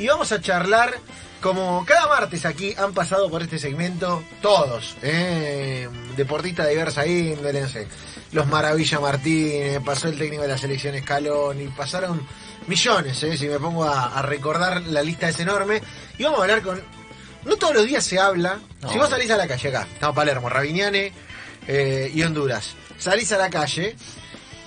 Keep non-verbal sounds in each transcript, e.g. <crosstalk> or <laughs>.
y vamos a charlar como cada martes aquí han pasado por este segmento todos, eh, deportistas de diversa índole, los Maravilla Martínez, pasó el técnico de la selección Escalón y pasaron millones, eh, si me pongo a, a recordar la lista es enorme y vamos a hablar con no todos los días se habla. No. Si vos salís a la calle acá, estamos Palermo, Raviñane eh, y Honduras. Salís a la calle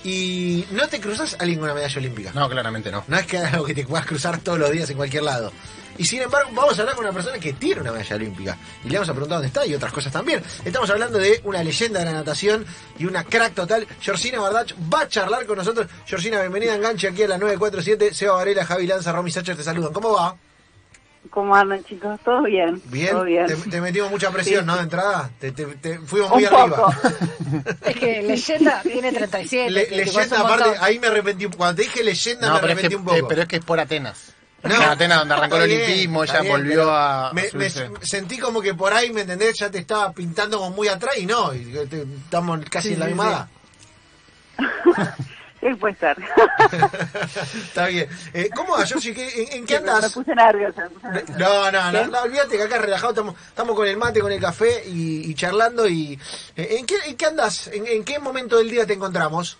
y no te cruzas a alguien con una medalla olímpica. No, claramente no. No es que algo que te puedas cruzar todos los días en cualquier lado. Y sin embargo, vamos a hablar con una persona que tiene una medalla olímpica. Y le vamos a preguntar dónde está y otras cosas también. Estamos hablando de una leyenda de la natación y una crack total. Georgina Bardach va a charlar con nosotros. Georgina, bienvenida a Enganche aquí a la 947. Seba Varela, Javi Lanza, Romy Sacher te saludan. ¿Cómo va? ¿Cómo andan, chicos? ¿Todo bien? Bien. Todo bien. Te, te metimos mucha presión, Sí. ¿no? De entrada. Te, te- te- fuimos Un muy arriba. poco. <laughs> Es que leyenda tiene 37. Le- leyenda, aparte, montón. ahí me arrepentí. Cuando te dije leyenda, No, me pero es, que, arrepentí un poco. eh, pero es que es por Atenas. No. En Atenas donde arrancó el bien, olimpismo, está ya bien, volvió a... Me, a me sentí como que por ahí, ¿me entendés? Ya te estaba pintando como muy atrás y no. y te- estamos casi Sí, en la misma edad. Sí, <laughs> puede ser. <laughs> Está bien. Eh, ¿Cómo va, Georgie? ¿Qué- ¿En, en qué Me andas? puse nerviosa. me puse nerviosa. No, no, no, no, olvídate que acá relajado estamos, estamos con el mate, con el café y, y charlando. y eh, ¿en, qué, ¿En qué andas? ¿En, en qué momento del día te encontramos?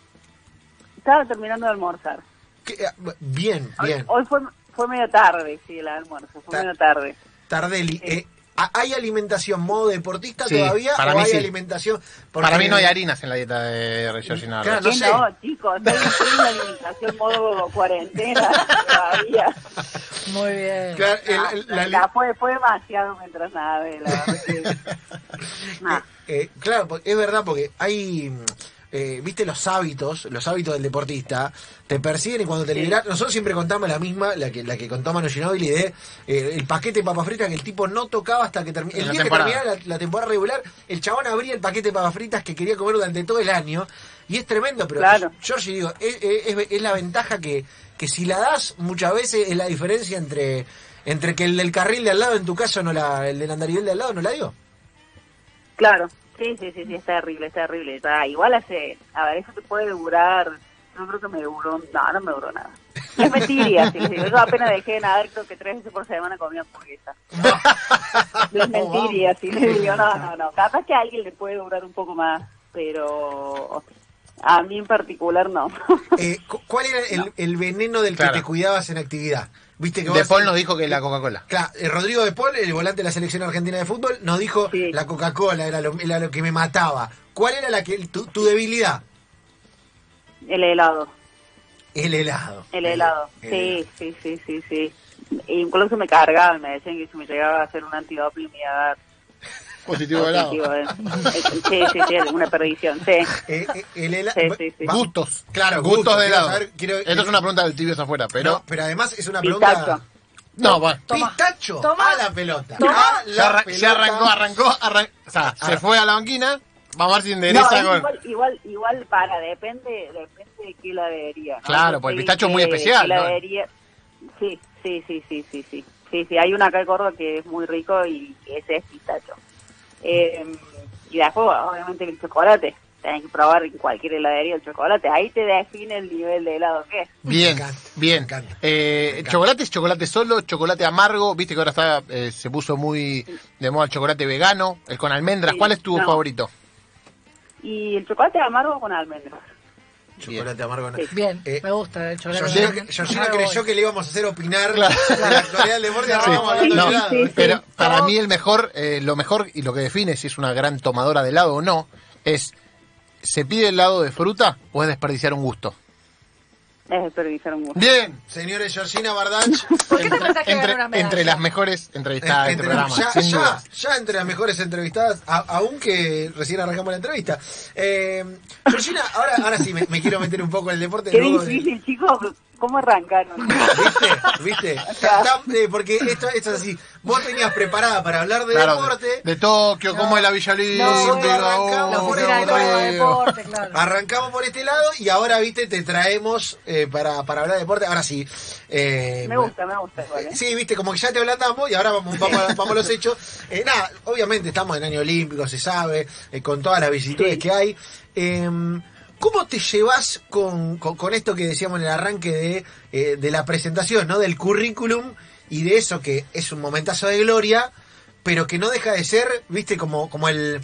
Estaba terminando de almorzar. ¿Qué- eh, bien, Hoy, bien. hoy fue, fue medio tarde, sí, el almuerzo. Fue Ta- medio tarde. Tardelli. eh, ¿Hay alimentación modo deportista Sí, todavía para o mí hay sí. alimentación? porque- Para mí no hay harinas en la dieta de Georgina Claro, no ¿Qué sé. no, chicos? En la alimentación modo cuarentena todavía. Muy bien. Claro, el- Ah, el- la, la- fue, fue demasiado mientras nada, la verdad que... <laughs> Nah. Eh, eh, claro, porque- es verdad, porque hay, eh, viste, los hábitos, los hábitos del deportista, te persiguen y cuando te Sí. liberas, nosotros siempre contamos la misma, la que, la que contó Manu de eh, el paquete de papas fritas que el tipo no tocaba hasta que terminara. El día que terminara la, la temporada regular, el chabón abría el paquete de papas fritas que quería comer durante todo el año. Y es tremendo, pero Claro. Georgie, digo, es, es- es la ventaja que, que si la das, muchas veces es la diferencia entre, entre que el del carril de al lado, en tu caso, no la, el del andarivel de al lado, no la dio. Claro, sí, sí, sí, sí, es terrible, es terrible. Está, igual hace, a ver, eso te puede durar, yo creo que me duró, no, no me duró nada. Es mentira, sí, sí, yo apenas dejé de nadar, creo que tres veces por semana comía hamburguesa. <laughs> Es mentira, sí, le digo, no, no, no, capaz que a alguien le puede durar un poco más, pero a mí en particular no. Eh, cu- ¿Cuál era el, el veneno del Claro. que te cuidabas en actividad? Viste que De Paul nos dijo que la Coca-Cola. Claro, eh, Rodrigo de Paul, el volante de la selección argentina de fútbol, nos dijo Sí. la Coca-Cola era lo, era lo que me mataba. ¿Cuál era la que tu, tu debilidad? El helado. El helado. El helado, El sí, sí, sí, sí, sí. Incluso me cargaban, me decían que si me llegaba a hacer un antidoping me iba a dar Positivo de positivo, eh. Sí, sí, sí, una perdición, sí. Eh, eh, el helado. Sí, sí, sí. Gustos. Claro, gustos gustos, de helado. saber, quiero- Esto es una pregunta del tibios afuera, pero... No, pero además es una Pistacho. pregunta. No, bueno. Toma. Pistacho Toma. a la pelota. Toma. A Ya, la arra- pelota. ya arrancó, arrancó, arran- O sea, se fue a la banquina. Vamos a ver si No, endereza con... igual, igual, igual para, depende, depende de qué heladería. ¿no? Claro, porque el pistacho es muy especial, ¿no? sí, sí, sí, sí, sí. Sí, sí, hay una acá en Córdoba que es muy rico y ese es pistacho. Eh, y después, obviamente, el chocolate. Tenés que probar en cualquier heladería el chocolate. Ahí te define el nivel de helado que es. Bien, bien. Eh, chocolate es chocolate solo, chocolate amargo. Viste que ahora está, eh, se puso muy de moda el chocolate vegano, el con almendras. Sí, ¿Cuál es tu no. favorito? Y el chocolate amargo con almendras. Chocolate amargo. no. Sí. Bien, Eh, me gusta el chocolate. Georgina, verde. Georgina creyó voy. que le íbamos a hacer opinar la actualidad del deporte. Sí. No, de. Pero para mí el mejor, eh, lo mejor y lo que define si es una gran tomadora de helado o no, es ¿se pide helado de fruta o es desperdiciar un gusto? Es. Bien. Señores, Georgina Bardach. ¿Por qué te Entre, pensás que entre- una las mejores entrevistadas de este Entre- programa, ya, sin ya, dudas. ya entre las mejores entrevistadas, a- aunque recién arrancamos la entrevista. Eh, Georgina, ahora, ahora sí me, me quiero meter un poco en el deporte. Qué difícil, chicos. ¿Cómo arrancaron? <laughs> ¿Viste? ¿Viste? eh, porque esto, esto es así. Vos tenías preparada para hablar de Claro, deporte. de, de Tokio, como de la Villa Olímpica, bueno, arrancamos oh, por qué oficina de deporte, claro. Arrancamos por este lado y ahora, viste, te traemos eh, para, para hablar de deporte. Ahora sí. eh, Me gusta, me gusta igual, ¿eh? Sí, viste, como que ya te ablandamos y ahora vamos, vamos, a, vamos a los <laughs> hechos. Eh, nada, obviamente estamos en año olímpico, se sabe, eh, con todas las vicisitudes Sí. que hay. ¿Cómo te llevas con, con, con esto que decíamos en el arranque de, eh, de la presentación, ¿no? Del currículum y de eso que es un momentazo de gloria, pero que no deja de ser, viste, como, como el...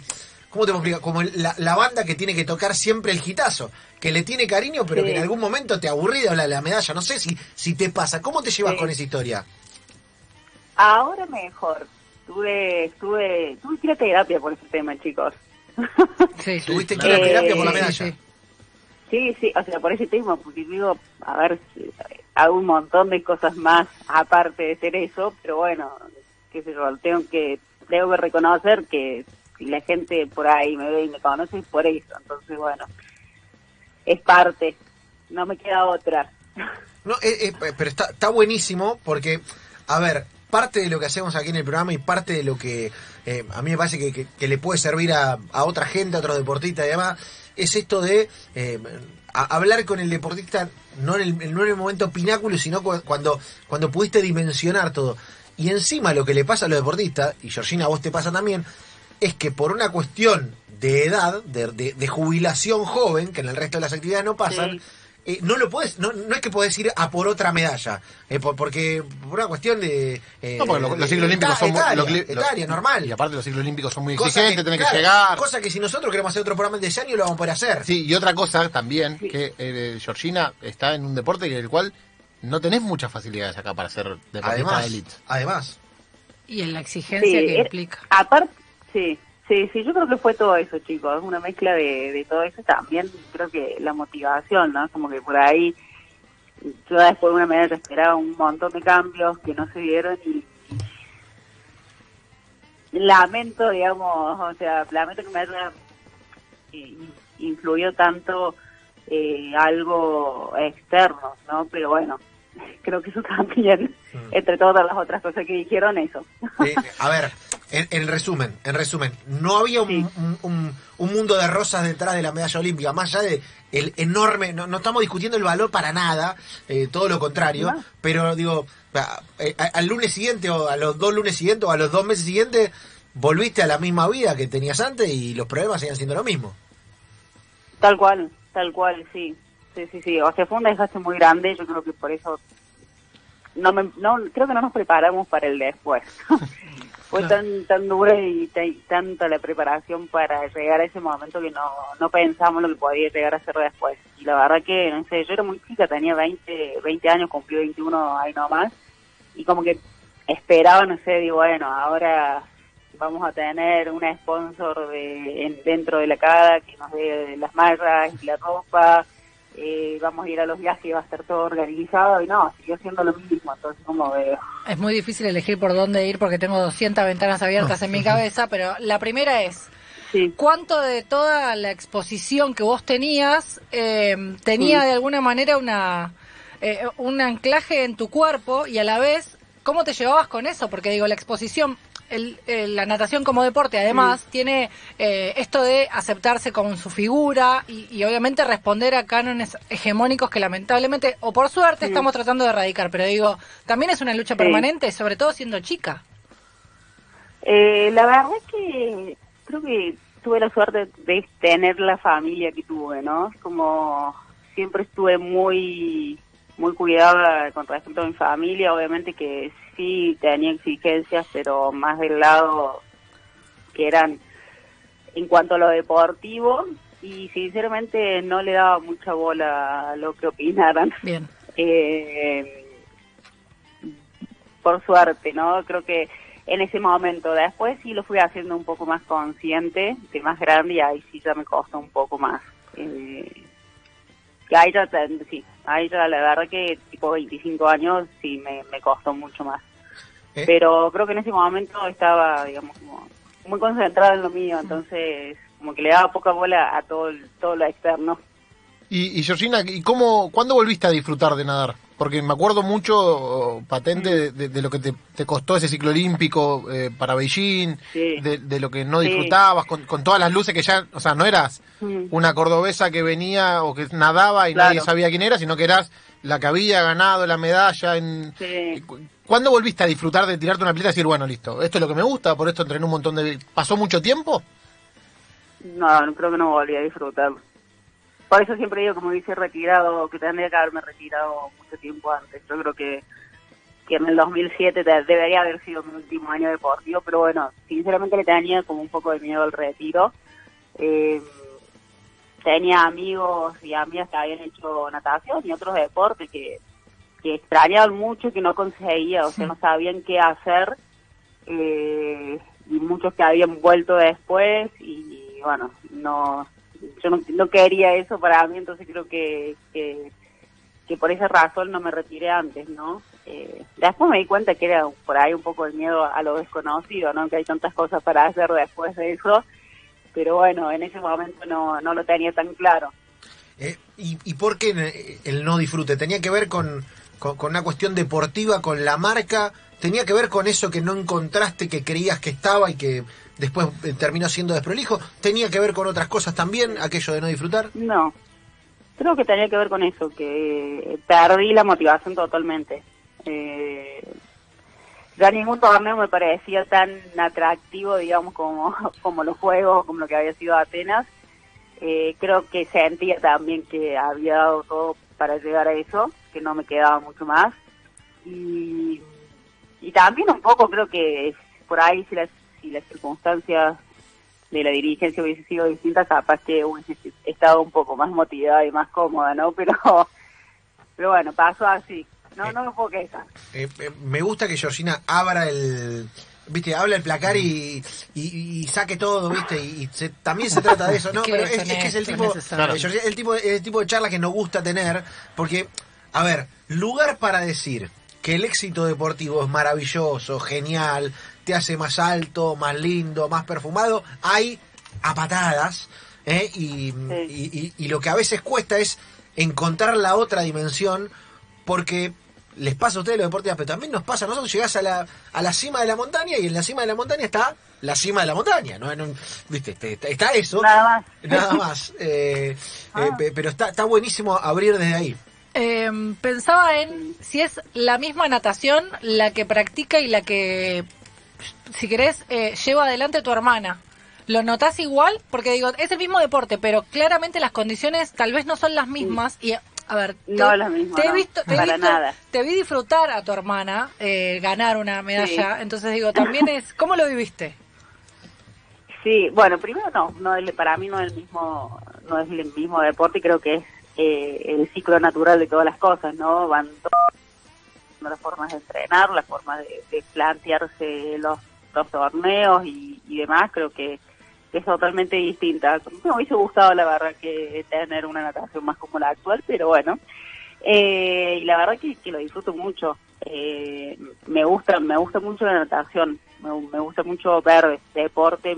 ¿Cómo te explicar? Como el- la, la banda que tiene que tocar siempre el gitazo, que le tiene cariño, pero Sí. que en algún momento te aburrí de hablar de la medalla. No sé si, si te pasa. ¿Cómo te llevas Sí. con esa historia? Ahora mejor. Tuve, estuve, tuve que ir a terapia por ese tema, chicos. Sí, sí. Tuviste que ir a ir a terapia por la medalla. Sí, sí. O sea, por ese tema, porque digo, a ver, hago un montón de cosas más aparte de ser eso, pero bueno, qué sé yo, tengo que, tengo que reconocer que la gente por ahí me ve y me conoce es por eso, entonces bueno, es parte, no me queda otra. <laughs> No, eh, eh, pero está, está buenísimo porque, a ver, parte de lo que hacemos aquí en el programa y parte de lo que eh, a mí me parece que, que- le puede servir a, a otra gente, a otros deportistas y demás, es esto de eh, hablar con el deportista no en el, no en el momento pináculo, sino cu- cuando, cuando pudiste dimensionar todo. Y encima lo que le pasa a los deportistas, y Georgina a vos te pasa también, es que por una cuestión de edad, de, jubilación joven, que en el resto de las actividades no pasan. Eh, no lo puedes, no, no es que podés ir a por otra medalla, eh, por- porque por una cuestión de... eh, No, porque los, de- los ciclos olímpicos son muy... etaria, los normal. Y aparte los ciclos olímpicos son muy Cosa exigentes, tenés claro, que llegar. Cosa que si nosotros queremos hacer otro programa de ese año lo vamos a poder hacer. Sí, y otra cosa también, que eh, Georgina está en un deporte en el cual no tenés muchas facilidades acá para ser deportista de además, élite. además. Y en la exigencia Sí, que er- implica. Aparte, sí, sí, sí, yo creo que fue todo eso, chicos, es una mezcla de, de todo eso también, creo que la motivación, ¿no? Como que por ahí, yo después de una medalla esperaba un montón de cambios que no se dieron y lamento, digamos, o sea, lamento que me haya eh, influyó tanto eh, algo externo, ¿no? Pero bueno, <laughs> creo que eso <laughs> también, entre todas las otras cosas que dijeron, eso. Eh, a ver, en, en resumen, en resumen, no había un, Sí. un- un- un mundo de rosas detrás de la medalla olímpica, más allá de el enorme, no, no estamos discutiendo el valor para nada, eh, todo lo contrario, No. pero digo, a- a- al lunes siguiente o a los dos lunes siguientes o a los dos meses siguientes, volviste a la misma vida que tenías antes y los problemas siguen siendo lo mismo. Tal cual, tal cual, sí. Sí, sí, sí. O sea, fue un desgaste muy grande. Yo creo que por eso. No, me, no Creo que no nos preparamos para el después. <laughs> fue Claro. tan tan dura y ta- tanta la preparación para llegar a ese momento que no, no pensamos lo que podía llegar a ser después. Y la verdad que, no sé, yo era muy chica, tenía 20, 20 años, cumplí 21 ahí nomás. Y como que esperaba, no sé, digo, bueno, ahora vamos a tener un sponsor de, en- dentro de la cada que nos dé las mallas y la ropa, eh, vamos a ir a los viajes y va a estar todo organizado y no, siguió siendo lo mismo, entonces como veo. Es muy difícil elegir por dónde ir porque tengo 200 ventanas abiertas en mi cabeza, pero la primera es, Sí, ¿cuánto de toda la exposición que vos tenías eh, tenía Sí. de alguna manera una eh, un anclaje en tu cuerpo y a la vez, ¿cómo te llevabas con eso? Porque digo, la exposición, el- el- la natación como deporte además tiene eh, esto de aceptarse con su figura y, y obviamente responder a cánones hegemónicos que lamentablemente, o por suerte, Sí. estamos tratando de erradicar, pero digo, también es una lucha Sí. permanente, sobre todo siendo chica. Eh, la verdad es que creo que tuve la suerte de tener la familia que tuve, ¿no? Como siempre estuve muy muy cuidada con respecto a mi familia, obviamente que sí tenía exigencias, pero más del lado que eran en cuanto a lo deportivo y sinceramente no le daba mucha bola a lo que opinaran. Bien. Eh, por suerte, ¿no? Creo que en ese momento, después sí lo fui haciendo un poco más consciente, de más grande, y ahí sí ya me costó un poco más. Eh, que ahí ya, te- sí, ahí ya la verdad que tipo 25 años sí me, me costó mucho más. Eh. Pero creo que en ese momento estaba, digamos, como muy concentrada en lo mío, entonces como que le daba poca bola a todo, todo lo externo. Y, y Georgina, ¿y cómo, cuándo volviste a disfrutar de nadar? Porque me acuerdo mucho oh, patente de, de- de lo que te, te costó ese ciclo olímpico eh, para Beijing, Sí. de, de lo que no Sí. disfrutabas, con, con todas las luces que ya, o sea, no eras Mm. una cordobesa que venía o que nadaba y Claro. nadie sabía quién era, sino que eras la que había ganado la medalla. En... Sí. Cu- ¿Cuándo volviste a disfrutar de tirarte una pileta y decir, bueno, listo, esto es lo que me gusta, por esto entrené un montón de... ¿Pasó mucho tiempo? No creo que no volví a disfrutar. Por eso siempre digo, como dice retirado, que tendría que haberme retirado mucho tiempo antes. Yo creo que, que en el 2007 de- debería haber sido mi último año deportivo, pero bueno, sinceramente le tenía como un poco de miedo al retiro. Eh, tenía amigos y amigas que habían hecho natación y otros deportes que, que extrañaban mucho que no conseguía, o sea, no sabían qué hacer. eh, y muchos que habían vuelto después y bueno, no yo no, no quería eso para mí, entonces creo que, que, que por esa razón no me retiré antes, ¿no? Eh, después me di cuenta que era por ahí un poco el miedo a lo desconocido, ¿no? Que hay tantas cosas para hacer después de eso, pero bueno, en ese momento no, no lo tenía tan claro. Eh, y, ¿Y por qué el no disfrute? ¿Tenía que ver con, con, con una cuestión deportiva, con la marca? ¿Tenía que ver con eso que no encontraste, que creías que estaba y que después eh, terminó siendo desprolijo? ¿Tenía que ver con otras cosas también, aquello de no disfrutar? No, creo que tenía que ver con eso, que perdí la motivación totalmente. Eh, ya ningún torneo me parecía tan atractivo, digamos, como, <laughs> como los juegos, como lo que había sido Atenas. Eh, creo que sentía también que había dado todo para llegar a eso, que no me quedaba mucho más. Y, y también un poco creo que por ahí si las, si las circunstancias de la dirigencia hubiese sido distinta, capaz que hubiese estado un poco más motivada y más cómoda, ¿no? Pero, <laughs> pero bueno, pasó así. No, no me puedo quejar. Eh, eh, me gusta que Georgina abra el... Viste, habla el placar y, y, y saque todo, viste, y, y se- también se trata de eso, ¿no? <laughs> Pero es que es el tipo, el tipo, el tipo de charla que nos gusta tener, porque, a ver, lugar para decir que el éxito deportivo es maravilloso, genial, te hace más alto, más lindo, más perfumado, hay a patadas, ¿eh? y, y- y- y lo que a veces cuesta es encontrar la otra dimensión, porque les pasa a ustedes los deportistas, pero también nos pasa a nosotros, llegás a la, a la cima de la montaña y en la cima de la montaña está la cima de la montaña, ¿no? ¿Viste? Está, eso. Nada más. Nada más. <laughs> Eh, Ah. eh, pe- pero está, está buenísimo abrir desde ahí. Eh, pensaba en si es la misma natación la que practica y la que, si querés, eh, lleva adelante tu hermana. ¿Lo notás igual? Porque digo, es el mismo deporte, pero claramente las condiciones tal vez no son las mismas. Y, a ver, te, No lo mismo, te he visto, te he para visto- nada. te vi disfrutar a tu hermana eh, ganar una medalla. Entonces digo, también es, ¿cómo lo viviste? Sí, bueno, primero no, no para mí no es el mismo, no es el mismo deporte, creo que es eh, el ciclo natural de todas las cosas, ¿no? Van todas las formas de entrenar, las formas de, de plantearse los, torneos y, y demás, creo que es totalmente distinta. Me hubiese gustado, la verdad, que tener una natación más como la actual, pero bueno. Eh, y la verdad que, que lo disfruto mucho. Eh, me gusta me gusta mucho la natación, me, me gusta mucho ver deporte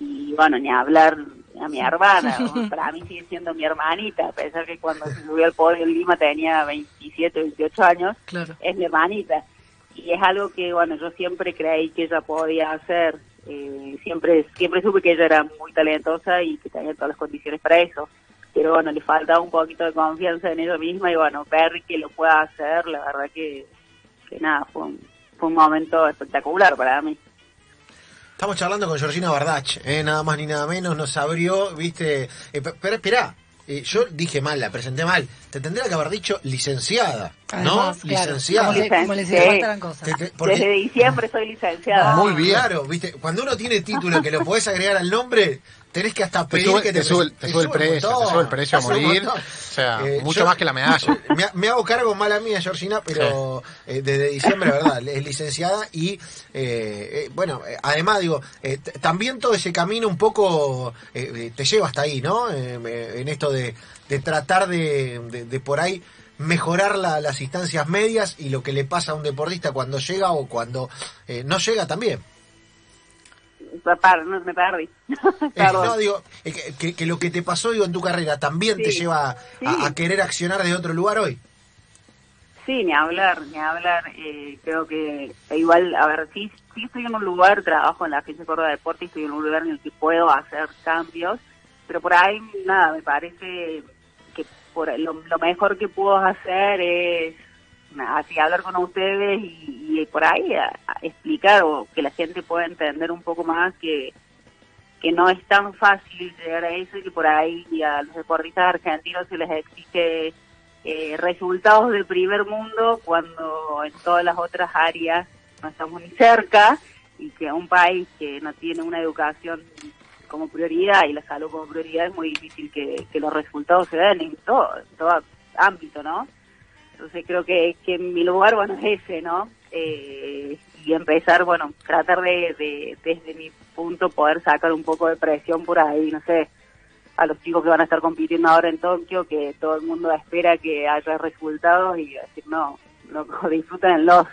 y bueno, ni hablar a mi hermana, ¿no? <laughs> para mí sigue siendo mi hermanita, a pesar que cuando se subió al podio en Lima tenía 27, 28 años, Claro. es mi hermanita. Y es algo que, bueno, yo siempre creí que ella podía hacer. Eh, siempre siempre supe que ella era muy talentosa y que tenía todas las condiciones para eso. Pero bueno, le faltaba un poquito de confianza en ella misma y bueno, ver que lo pueda hacer, la verdad que, que nada, fue un, fue un momento espectacular para mí. Estamos charlando con Georgina Bardach, ¿eh? nada más ni nada menos, nos abrió, viste. Eh, pe- pero espera, eh, yo dije mal, la presenté mal. Te tendría que haber dicho licenciada, Además, ¿no? claro, licenciada. Como, le, como les Sí. faltaran cosas. Te- te- porque- Desde diciembre soy licenciada. Muy bien. Claro, viste, cuando uno tiene título que lo podés agregar al nombre, tenés que hasta Te pedir sube, que te sube, te sube el precio, te sube el precio a <laughs> Te morir. O sea, Eh, mucho yo- más que la medalla. <laughs> Me, me hago cargo mala mía, Georgina, pero eh, desde diciembre, ¿verdad? Es licenciada y, eh, eh, bueno, además, digo, también todo ese camino un poco te lleva hasta ahí, ¿no? En esto de, de tratar de, de- de por ahí mejorar la- las instancias medias y lo que le pasa a un deportista cuando llega o cuando eh, no llega también. Para, no, me perdí. <laughs> No, digo, que, que- que lo que te pasó digo, en tu carrera también te Sí, lleva a, sí. a querer accionar de otro lugar hoy. Sí, ni hablar, ni hablar. Eh, creo que igual, a ver, sí, sí estoy en un lugar, trabajo en la Agencia Córdoba de Deporte y estoy en un lugar en el que puedo hacer cambios, pero por ahí, nada, me parece que por lo, lo mejor que puedo hacer es así hablar con ustedes y, por ahí explicar o que la gente pueda entender un poco más que que no es tan fácil llegar a eso y que por ahí a los deportistas argentinos se les exige eh, resultados del primer mundo cuando en todas las otras áreas no estamos ni cerca y que un país que no tiene una educación como prioridad y la salud como prioridad es muy difícil que, que los resultados se den en todo, en todo ámbito, ¿no? Entonces creo que, que mi lugar, bueno, es ese, ¿no? Eh, y empezar, bueno, tratar de, de, desde mi punto, poder sacar un poco de presión por ahí, no sé, a los chicos que van a estar compitiendo ahora en Tokio, que todo el mundo espera que haya resultados y decir, no, no <laughs> disfrútenlos.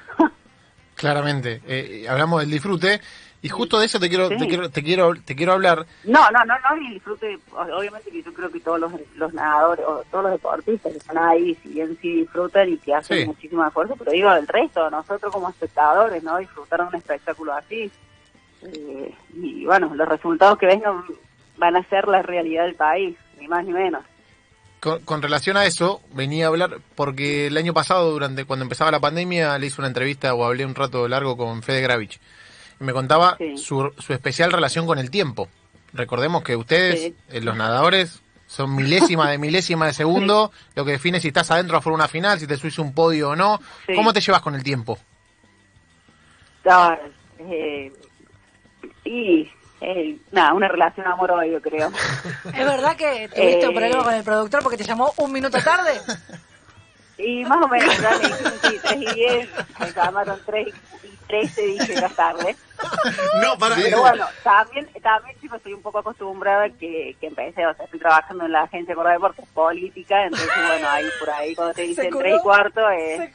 Claramente, eh, hablamos del disfrute y justo de eso te quiero, te quiero, te quiero, te quiero hablar. No, no, no, no, y disfrute, obviamente que yo creo que todos los, los nadadores o todos los deportistas que están ahí, si bien sí disfrutan y que hacen muchísimo esfuerzo, pero digo, el resto, nosotros como espectadores, ¿no? Disfrutar un espectáculo así. Eh, y bueno, los resultados que vengan van a ser la realidad del país, ni más ni menos. Con, relación a eso, venía a hablar porque el año pasado, durante cuando empezaba la pandemia, le hice una entrevista o hablé un rato largo con Fede Gravich. Me contaba su, su, especial relación con el tiempo. Recordemos que ustedes, eh, los nadadores, son milésima de milésima de segundo, <laughs> lo que define si estás adentro o fuera una final, si te subís un podio o no. ¿Cómo te llevas con el tiempo? Ah, eh, y eh, nada, una relación amor-odio, creo. <laughs> ¿Es verdad que tuviste un problema con el productor porque te llamó un minuto tarde? <laughs> Y más o menos, ya me sí, 3 y 10, me llamaron 3 y 13, dije más tarde. No, para Pero bueno, también, también chicos, estoy un poco acostumbrada que, que empecé, o sea, estoy trabajando en la agencia de Deportes Política, entonces bueno, ahí por ahí cuando te dicen 3 y cuarto es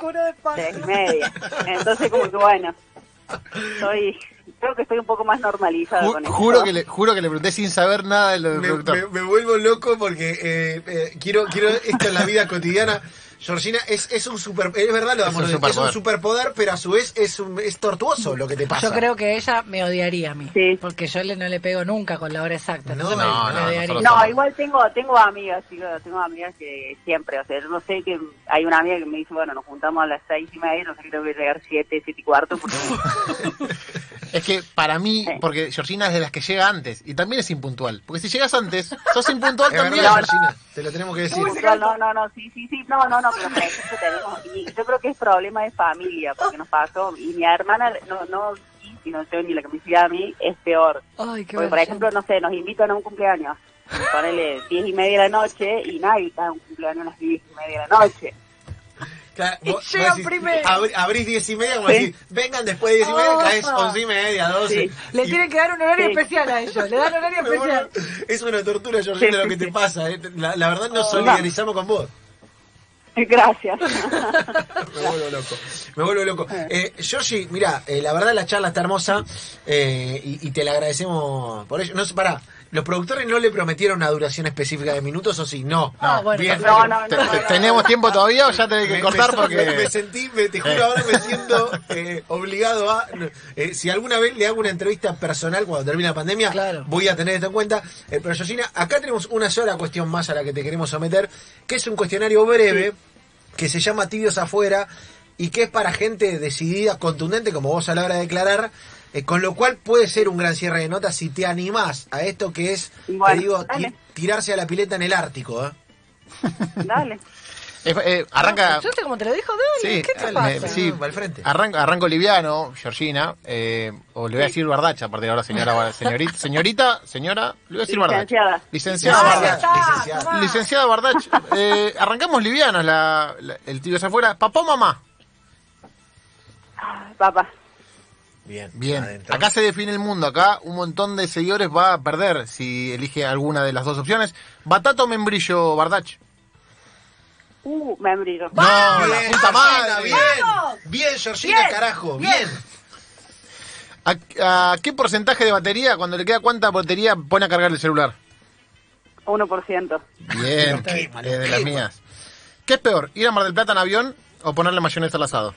3 y media. Entonces como que bueno, soy creo que estoy un poco más normalizada con eso. Juro que, le, juro que le pregunté sin saber nada de lo del me, productor. Me, vuelvo loco porque eh, eh, quiero, quiero esto en la vida cotidiana. Georgina, es, es un super, es verdad lo de es, un superpoder, pero a su vez es un, es tortuoso lo que te pasa. Yo creo que ella me odiaría a mí, sí. porque yo le, no le pego nunca con la hora exacta. No, no, no, no, igual tengo tengo amigas, tengo amigas que siempre, o sea, yo no sé que hay una amiga que me dice, bueno, nos juntamos a las seis y media, no sé, creo que llegar siete, siete y cuarto. Porque... <laughs> Es que para mí, porque Georgina es de las que llega antes y también es impuntual. Porque si llegas antes, sos impuntual también. Georgina, te lo tenemos que decir. No, no, no, sí, sí, sí, no, no, no, pero tenemos, y yo creo que es problema de familia, porque nos pasó, y mi hermana, no, no, y no tengo ni la que a mí, es peor. Ay, qué porque, por ejemplo, no sé, nos invitan a un cumpleaños, ponele diez y media de la noche, y nadie está a un cumpleaños a las diez y media de la noche y primero. abrís diez y media, como decir, vengan después de diez y media, oh. caes once y media, doce. Le tienen que dar un horario especial a ellos, le dan horario especial. es una tortura, Georgina, lo que te pasa. Eh. La, la, verdad, nos solidarizamos con vos. Gracias. <laughs> me vuelvo loco. Me vuelvo loco. Eh, Georgie, mira, eh, la verdad la charla está hermosa eh, y, y, te la agradecemos por ello. No, pará, ¿Los productores no le prometieron una duración específica de minutos o sí? No. Ah, bueno, Bien. No, no, ¿Tenemos tiempo todavía o ya tenés que cortar? porque me, sentí, te juro, ahora me siento eh, obligado a. Eh, si alguna vez le hago una entrevista personal cuando termine la pandemia, voy a tener esto en cuenta. Eh, pero, Josina, acá tenemos una sola cuestión más a la que te queremos someter, que es un cuestionario breve que se llama Tibios Afuera y que es para gente decidida, contundente, como vos a la hora de declarar eh, con lo cual puede ser un gran cierre de notas si te animás a esto que es, te digo, tirarse a la pileta en el Ártico. ¿eh? Dale. <laughs> Eh, arranca. ¿Yo como te lo dijo ¿Qué te pasa? sí, al frente. Arranco, arranco liviano, Georgina, eh, o le voy a decir Bardacha a partir de ahora, señora, señorita, señorita, señora, le voy a decir Bardacha. Licenciada. Licenciada Licenciada Bardach. Eh, arrancamos livianos, la, el tío se afuera. ¿Papá o mamá? Papá. Bien, bien. Acá se define el mundo. Acá un montón de seguidores va a perder si elige alguna de las dos opciones. ¿Batata o membrillo, Bardach? Uh, membrillo. No, la puta madre. Bien, bien, Georgina, carajo. Bien. ¿A, qué porcentaje de batería, cuando le queda cuánta batería, pone a cargar el celular? 1%. Bien, de las mías. ¿Qué es peor, ir a Mar del Plata en avión o ponerle mayonesa al asado?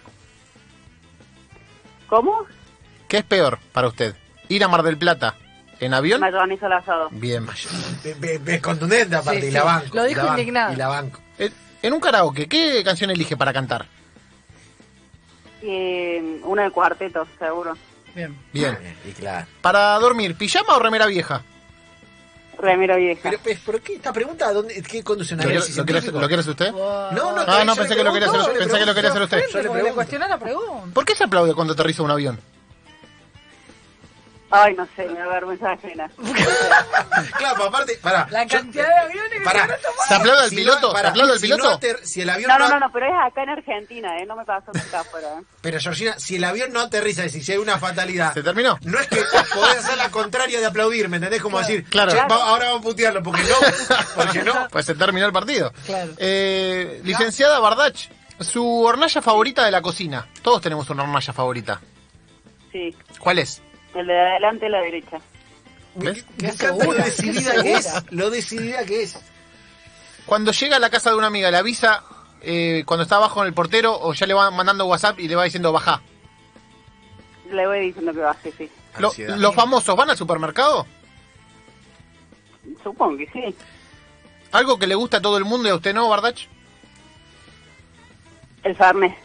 ¿Cómo? ¿Qué es peor para usted? ¿Ir a Mar del Plata en avión? Mayonesa al asado. Bien. Es contundente aparte, y la banco. Lo dijo indignado. Y la banco. En un karaoke, ¿qué canción elige para cantar? Eh, una de cuarteto, seguro. Bien. Bien. Y claro. Para dormir, ¿pijama o remera vieja? Remera vieja. Pero, pues, ¿por qué esta pregunta? ¿Dónde, ¿Qué conduce una ¿Lo, análisis quiere- lo quiere- científico? lo quiere hacer usted? No, no, Ah, no, yo pensé que lo quería hacer- yo le pensé que lo quería hacer usted. Yo le Porque le pregunto. cuestioné la pregunta. ¿Por qué se aplaude cuando aterriza un avión? Ay, no sé, me da vergüenza ajena. <laughs> Claro, pues, aparte, pará. La yo- cantidad de aviones que Pará. se van a tomar. ¿Se aplaude al Si piloto? no- ¿Se aplaude al si no piloto? ater- si el avión No, no, no, no, pero es acá en Argentina, ¿eh? No me pasó nunca afuera. ¿eh? Pero Georgina, si el avión no aterriza y si hay una fatalidad, ¿Se terminó? no es que podés hacer la contraria de aplaudir, ¿me entendés? Como decir, Claro. "Che, va- ahora vamos a putearlo, porque no, porque no. <laughs> Pues se terminó el partido. Claro. Eh, licenciada Bardach, su hornalla favorita de la cocina. Todos tenemos una hornalla favorita. Sí, ¿Cuál es? El de adelante y la derecha. Me, ¿Ves? me Qué encanta lo decidida que es, lo decidida que es. Cuando llega a la casa de una amiga, le avisa eh, cuando está abajo en el portero o ya le va mandando WhatsApp y le va diciendo baja. Le voy diciendo que baje, sí. Lo-. ¿Los famosos van al supermercado? Supongo que sí. ¿Algo que le gusta a todo el mundo y a usted no, Bardach? El Farnés.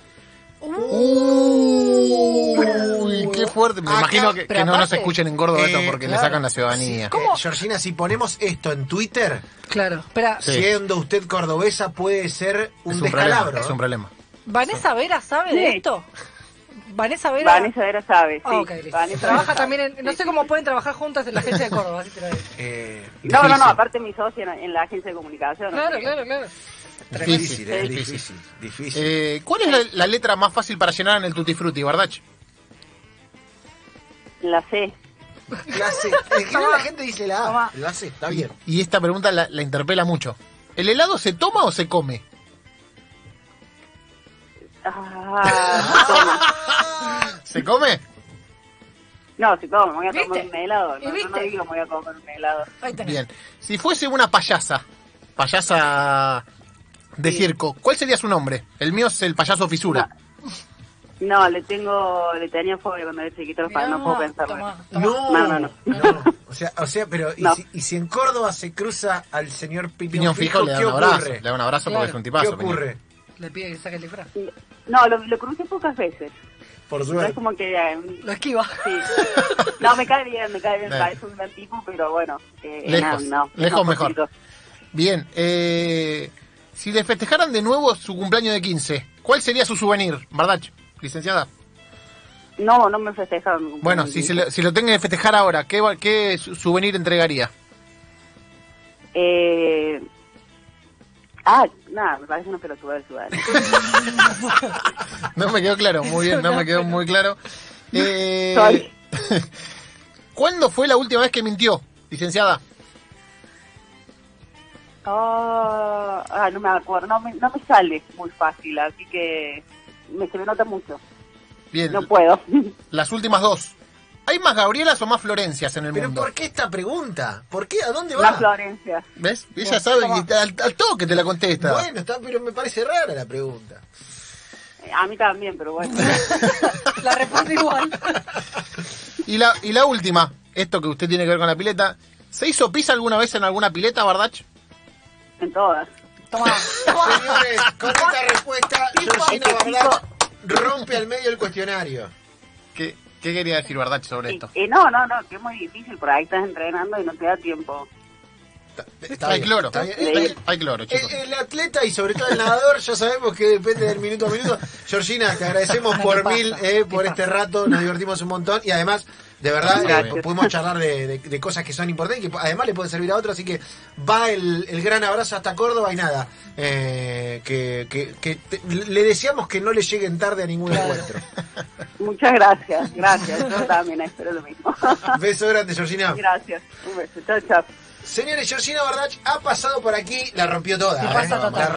Uy, qué fuerte. Me Acá- imagino que, no nos escuchen en Córdoba esto Eh, porque le sacan la ciudadanía. ¿Cómo? Eh, Georgina, si ponemos esto en Twitter, Claro. Espera, Sí. siendo usted cordobesa, puede ser un, Es un descalabro. problema. Es un problema. ¿Vanessa Vera sabe de Sí. esto? Vanessa Vera. Vanessa Vera sabe, sí. Ah. Vanessa Trabaja Vera también sabe, en. No sí. sé cómo pueden trabajar juntas en la <laughs> agencia de Córdoba. así te lo digo. Eh, No, no, no, aparte mi socia en, en la agencia de comunicación. Claro, claro, claro. Difícil, eh, Difícil. difícil, difícil. Eh, ¿Cuál es la, la letra más fácil para llenar en el Tutti Frutti, Bardach? La C. La C. En general la gente dice la A. Toma. La C, está bien. Y esta pregunta la, la interpela mucho. ¿El helado se toma o se come? Ah. <laughs> ¿Se come? No, si como, me voy a ¿Viste? comer un helado. ¿Y No, no, viste? no digo me voy a comer un helado. Bien. Si fuese una payasa, payasa de Sí. circo, ¿cuál sería su nombre? El mío es el payaso fisura. No, le tengo, le tenía fobia cuando era chiquito, Mirá, no puedo pensarlo. toma, toma. No, No, no, no. no. O sea, o sea, pero ¿y, No. si, y si en Córdoba se cruza al señor Piñón, Piñón Fijo le da ¿qué un abrazo. ocurre? Le da un abrazo Claro. porque es un ¿Qué tipazo. Piñón. ocurre? Le pide que saque el disfraz. No, lo, lo crucé pocas veces. Por No es suerte. como que... eh, Lo esquiva. sí. <laughs> No, me cae bien, me cae bien, parece un gran tipo, pero bueno. Eh, Lejos, no, no, lejos no, mejor. poquito. Bien. Eh, si le festejaran de nuevo su cumpleaños de 15, ¿cuál sería su souvenir, Bardach? Licenciada. No, no me festejaron. Bueno, si, se lo, si lo tenga que festejar ahora, ¿qué, souvenir entregaría? Eh... Ah, nada, me parece una pelotuda del. <laughs> No me quedó claro, muy bien, no me quedó muy claro. Eh. <laughs> ¿Cuándo fue la última vez que mintió, licenciada? Ah, no me acuerdo, no me, no me sale muy fácil, así que me, se me nota mucho. Bien, No puedo. <laughs> las últimas dos. ¿Hay más Gabrielas o más Florencias en el ¿Pero mundo? por qué esta pregunta? ¿Por qué? ¿A dónde va? La Florencia. ¿Ves? Ella sabe que al, al toque te la contesta. Bueno, está, pero me parece rara la pregunta. A mí también, pero bueno. <laughs> La responde igual. Y la, y la última, esto que usted tiene que ver con la pileta. ¿Se hizo pis alguna vez en alguna pileta, Bardach? En todas. Toma. <laughs> Señores, con esta respuesta, <laughs> Georgina Bardach rompe al medio el cuestionario. ¿Qué, qué quería decir Bardach sobre Y, esto? y no, no, no, que es muy difícil, por ahí estás entrenando y no te da tiempo. Está hay bien, cloro. está bien. Hay, hay cloro, chicos. El, el atleta y sobre todo el nadador, ya sabemos que depende del minuto a minuto. Georgina, te agradecemos ¿Qué por mil eh, por ¿Qué este rato, nos divertimos un montón y además, de verdad, eh, pudimos charlar de, de- de cosas que son importantes y que además le pueden servir a otros, así que va el, el gran abrazo hasta Córdoba y nada, eh, que, que- que te- le deseamos que no le lleguen tarde a ningún encuentro. Muchas gracias, gracias. Yo también espero lo mismo. <laughs> Beso grande, Georgina. gracias. Un beso. Chao, chao. Señores, Georgina Bardach ha pasado por aquí, la rompió toda. Sí, ¿eh? pasa total. La